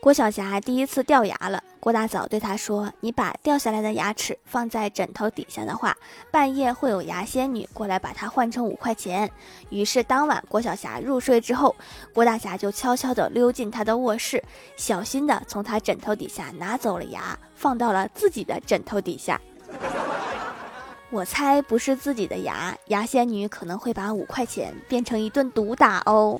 郭晓霞第一次掉牙了。郭大嫂对她说你把掉下来的牙齿放在枕头底下的话半夜会有牙仙女过来把它换成五块钱。于是当晚郭晓霞入睡之后郭大侠就悄悄地溜进她的卧室小心地从她枕头底下拿走了牙放到了自己的枕头底下。我猜不是自己的牙牙仙女可能会把五块钱变成一顿毒打哦。